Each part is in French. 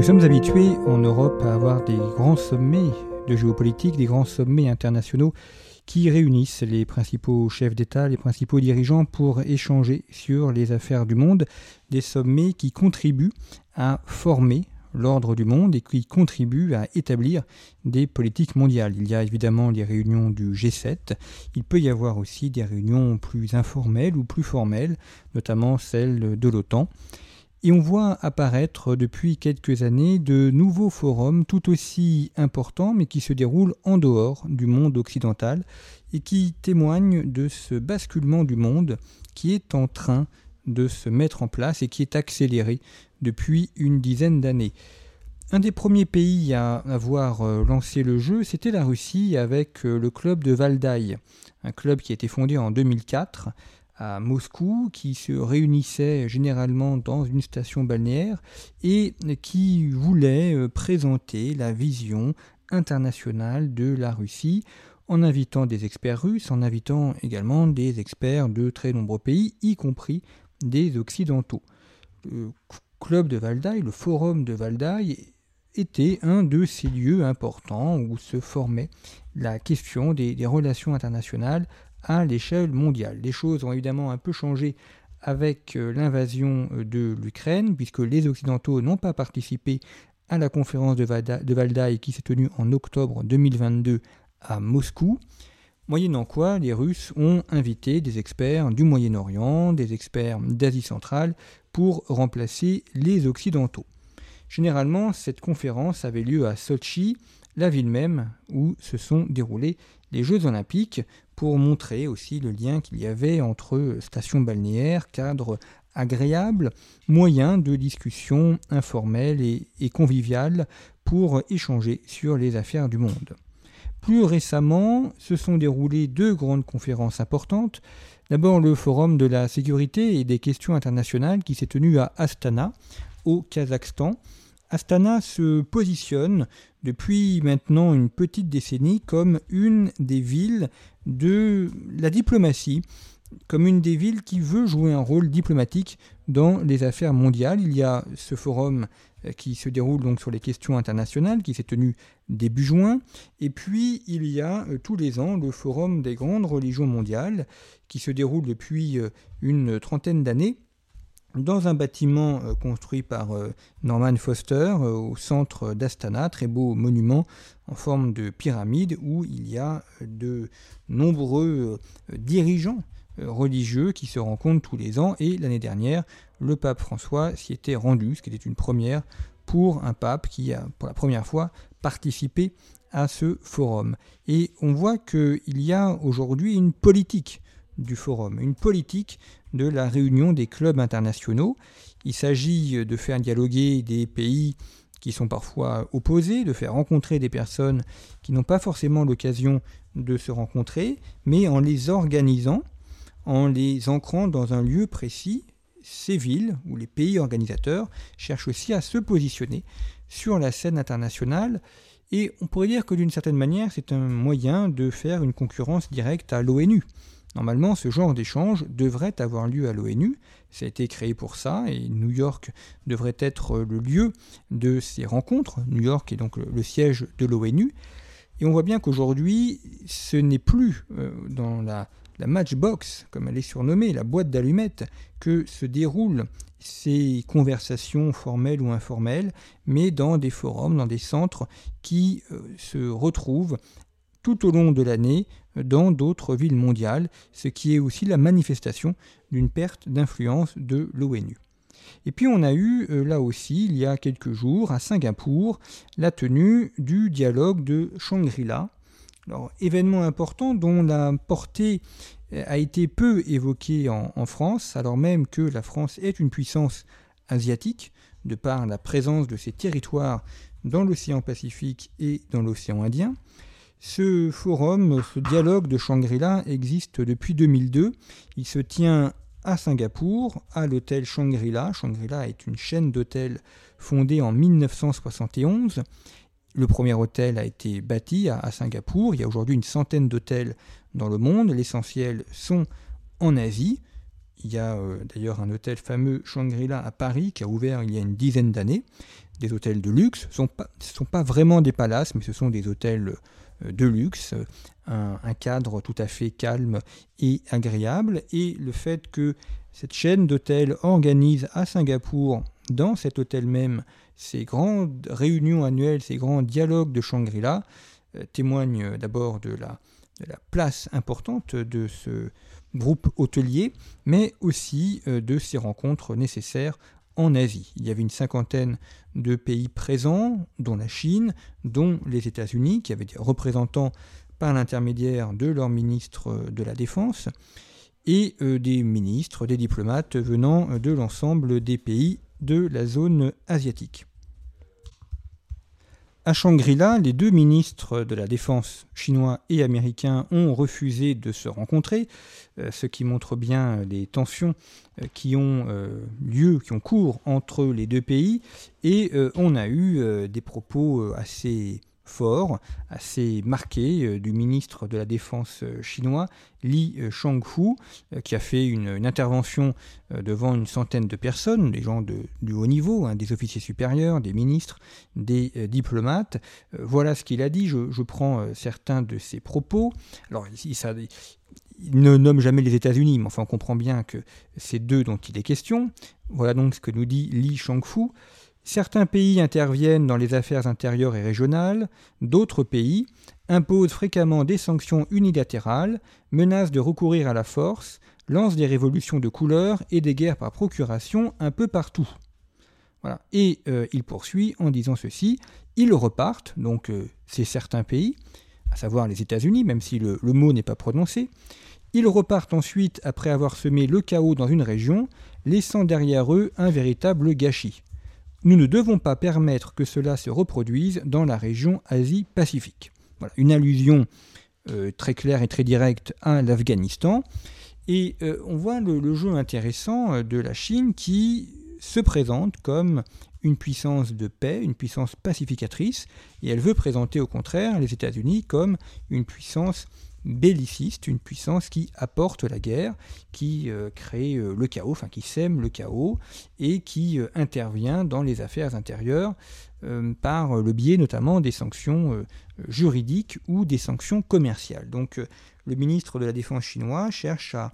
Nous sommes habitués en Europe à avoir des grands sommets de géopolitique, des grands sommets internationaux qui réunissent les principaux chefs d'État, les principaux dirigeants pour échanger sur les affaires du monde, des sommets qui contribuent à former l'ordre du monde et qui contribuent à établir des politiques mondiales. Il y a évidemment les réunions du G7, il peut y avoir aussi des réunions plus informelles ou plus formelles, notamment celles de l'OTAN. Et on voit apparaître depuis quelques années de nouveaux forums tout aussi importants mais qui se déroulent en dehors du monde occidental et qui témoignent de ce basculement du monde qui est en train de se mettre en place et qui est accéléré depuis une dizaine d'années. Un des premiers pays à avoir euh, lancé le jeu, c'était la Russie avec euh, le club de Valdaï, un club qui a été fondé en 2004 à Moscou, qui se réunissait généralement dans une station balnéaire et qui voulait euh, présenter la vision internationale de la Russie en invitant des experts russes, en invitant également des experts de très nombreux pays, y compris des Occidentaux. Le club de Valdaï, le forum de Valdaï, était un de ces lieux importants où se formait la question des relations internationales à l'échelle mondiale. Les choses ont évidemment un peu changé avec euh, l'invasion euh, de l'Ukraine, puisque les Occidentaux n'ont pas participé à la conférence de, Valdaï qui s'est tenue en octobre 2022 à Moscou, moyennant quoi les Russes ont invité des experts du Moyen-Orient, des experts d'Asie centrale, pour remplacer les Occidentaux. Généralement, cette conférence avait lieu à Sochi, la ville même où se sont déroulés les Jeux olympiques, pour montrer aussi le lien qu'il y avait entre stations balnéaires, cadres agréables, moyens de discussion informels et, et pour échanger sur les affaires du monde. Plus récemment, se sont déroulées deux grandes conférences importantes. D'abord le Forum de la sécurité et des questions internationales qui s'est tenu à Astana, au Kazakhstan, Astana se positionne depuis maintenant une petite décennie comme une des villes de la diplomatie, comme une des villes qui veut jouer un rôle diplomatique dans les affaires mondiales. Il y a ce forum euh, qui se déroule donc sur les questions internationales, qui s'est tenu début juin, et puis il y a euh, tous les ans le forum des grandes religions mondiales, qui se déroule depuis euh, une trentaine d'années dans un bâtiment euh, construit par euh, Norman Foster euh, au centre d'Astana, très beau monument en forme de pyramide où il y a de nombreux dirigeants religieux qui se rencontrent tous les ans et l'année dernière le pape François s'y était rendu, ce qui était une première pour un pape qui a pour la première fois participé à ce forum. Et on voit qu'il y a aujourd'hui une politique du forum, une politique de la réunion des clubs internationaux. Il s'agit de faire dialoguer des pays qui sont parfois opposés, de faire rencontrer des personnes qui n'ont pas forcément l'occasion de se rencontrer, mais en les organisant, en les ancrant dans un lieu précis, ces villes ou les pays organisateurs cherchent aussi à se positionner sur la scène internationale et on pourrait dire que d'une certaine manière c'est un moyen de faire une concurrence directe à l'ONU. Normalement, ce genre d'échange devrait avoir lieu à l'ONU. Ça a été créé pour ça et New York devrait être le lieu de ces rencontres. New York est donc le siège de l'ONU. Et on voit bien qu'aujourd'hui, ce n'est plus euh, dans la, la matchbox, comme elle est surnommée, la boîte d'allumettes, que se déroulent ces conversations formelles ou informelles, mais dans des forums, dans des centres qui euh, se retrouvent tout au long de l'année dans d'autres villes mondiales, ce qui est aussi la manifestation d'une perte d'influence de l'ONU. Et puis on a eu euh, là aussi, il y a quelques jours, à Singapour, la tenue du dialogue de Shangri-La. Alors, événement important dont la portée a été peu évoqué en, France, alors même que la France est une puissance asiatique, de par la présence de ses territoires dans l'océan Pacifique et dans l'océan Indien. Ce forum, ce dialogue de Shangri-La existe depuis 2002. Il se tient à Singapour, à l'hôtel Shangri-La. Shangri-La est une chaîne d'hôtels fondée en 1971. Le premier hôtel a été bâti à, Singapour. Il y a aujourd'hui une centaine d'hôtels dans le monde. L'essentiel sont en Asie. Il y a euh, d'ailleurs un hôtel fameux Shangri-La à Paris qui a ouvert il y a une dizaine d'années. Des hôtels de luxe. Ce ne sont, pas vraiment des palaces, mais ce sont des hôtels de luxe. Un, cadre tout à fait calme et agréable. Et le fait que cette chaîne d'hôtels organise à Singapour, dans cet hôtel même, ces grandes réunions annuelles, ces grands dialogues de Shangri-La euh, témoignent d'abord de la, place importante de ce groupe hôtelier, mais aussi euh, de ces rencontres nécessaires en Asie. Il y avait une cinquantaine de pays présents, dont la Chine, dont les États-Unis, qui avaient des représentants par l'intermédiaire de leur ministre de la Défense, et euh, des ministres, des diplomates venant de l'ensemble des pays de la zone asiatique. À Shangri-La, les deux ministres de la Défense chinois et américains ont refusé de se rencontrer, euh, ce qui montre bien les tensions euh, qui ont euh, lieu, qui ont cours entre les deux pays, et on a eu des propos assez fort, assez marqué euh, du ministre de la Défense euh, chinois, Li euh, Shangfu, qui a fait une, intervention devant une centaine de personnes, des gens du haut niveau, hein, des officiers supérieurs, des ministres, des diplomates. voilà ce qu'il a dit. Je, prends certains de ses propos. Alors, il ne nomme jamais les États-Unis, mais enfin on comprend bien que c'est d'eux dont il est question. Voilà donc ce que nous dit Li Shangfu. Certains pays interviennent dans les affaires intérieures et régionales, d'autres pays imposent fréquemment des sanctions unilatérales, menacent de recourir à la force, lancent des révolutions de couleur et des guerres par procuration un peu partout. Et euh, il poursuit en disant ceci, ils repartent, donc euh, c'est certains pays, à savoir les États-Unis, même si le mot n'est pas prononcé, ils repartent ensuite après avoir semé le chaos dans une région, laissant derrière eux un véritable gâchis. Nous ne devons pas permettre que cela se reproduise dans la région Asie-Pacifique. Voilà, une allusion euh, très claire et très directe à l'Afghanistan. Et euh, on voit le, jeu intéressant euh, de la Chine qui se présente comme une puissance de paix, une puissance pacificatrice, et elle veut présenter au contraire les États-Unis comme une puissance belliciste, une puissance qui apporte la guerre, qui euh, crée euh, le chaos, enfin qui sème le chaos et qui euh, intervient dans les affaires intérieures par le biais notamment des sanctions juridiques ou des sanctions commerciales. Donc le ministre de la Défense chinois cherche à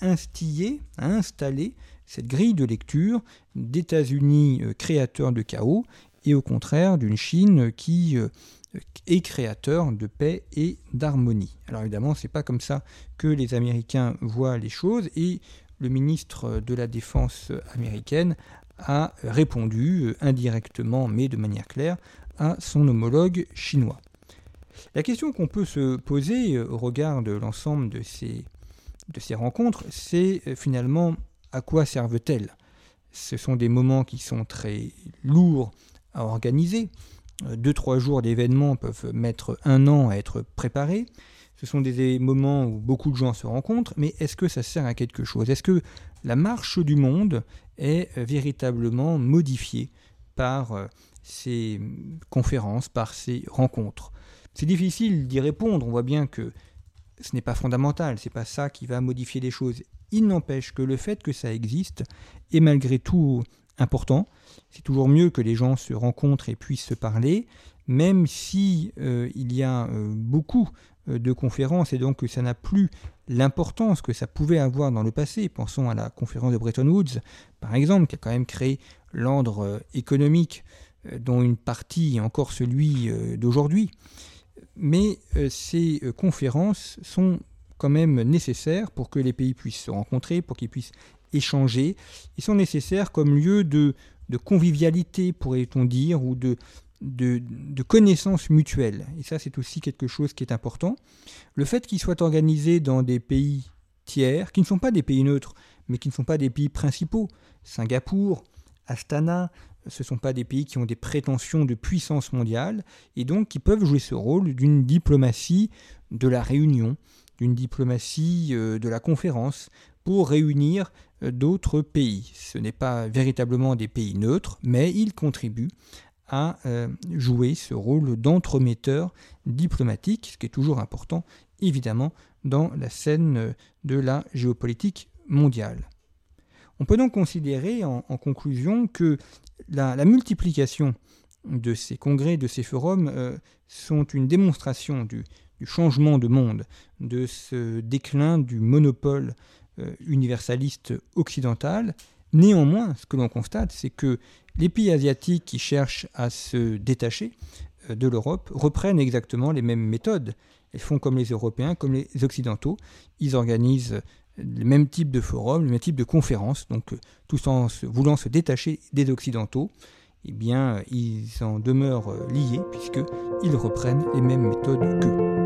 instiller, à installer cette grille de lecture d'États-Unis créateurs de chaos et au contraire d'une Chine qui et créateur de paix et d'harmonie. Alors évidemment, c'est pas comme ça que les Américains voient les choses et le ministre de la Défense américaine a répondu euh, indirectement mais de manière claire à son homologue chinois. La question qu'on peut se poser euh, au regard de l'ensemble de ces, de ces rencontres, c'est euh, finalement à quoi servent-elles? Ce sont des moments qui sont très lourds à organiser, deux, trois jours d'événements peuvent mettre un an à être préparés. Ce sont des moments où beaucoup de gens se rencontrent, mais est-ce que ça sert à quelque chose? Est-ce que la marche du monde est véritablement modifiée par euh, ces conférences, par ces rencontres? C'est difficile d'y répondre, on voit bien que ce n'est pas fondamental, c'est pas ça qui va modifier les choses. Il n'empêche que le fait que ça existe est malgré tout important. C'est toujours mieux que les gens se rencontrent et puissent se parler, même si euh, il y a euh, beaucoup euh, de conférences et donc ça n'a plus l'importance que ça pouvait avoir dans le passé. Pensons à la conférence de Bretton Woods, par exemple, qui a quand même créé l'ordre économique dont une partie est encore celui d'aujourd'hui. Mais ces conférences sont quand même nécessaires pour que les pays puissent se rencontrer, pour qu'ils puissent échanger. Ils sont nécessaires comme lieu de, convivialité, pourrait-on dire, ou de, de, de connaissances mutuelles. Et ça, c'est aussi quelque chose qui est important. Le fait qu'ils soient organisés dans des pays tiers, qui ne sont pas des pays neutres, mais qui ne sont pas des pays principaux. Singapour, Astana, ce ne sont pas des pays qui ont des prétentions de puissance mondiale, et donc qui peuvent jouer ce rôle d'une diplomatie de la réunion, d'une diplomatie euh, de la conférence, pour réunir euh, d'autres pays. Ce n'est pas véritablement des pays neutres, mais ils contribuent à euh, jouer ce rôle d'entremetteur diplomatique, ce qui est toujours important, évidemment, dans la scène de la géopolitique mondiale. On peut donc considérer en, conclusion que la, multiplication de ces congrès, de ces forums, euh, sont une démonstration du, changement de monde, de ce déclin du monopole euh, universaliste occidental. Néanmoins, ce que l'on constate, c'est que les pays asiatiques qui cherchent à se détacher euh, de l'Europe reprennent exactement les mêmes méthodes. Elles font comme les Européens, comme les Occidentaux. Ils organisent le même type de forum, le même type de conférence, donc euh, tous en voulant se détacher des Occidentaux, eh bien, ils en demeurent euh, liés puisqu'ils reprennent les mêmes méthodes qu'eux.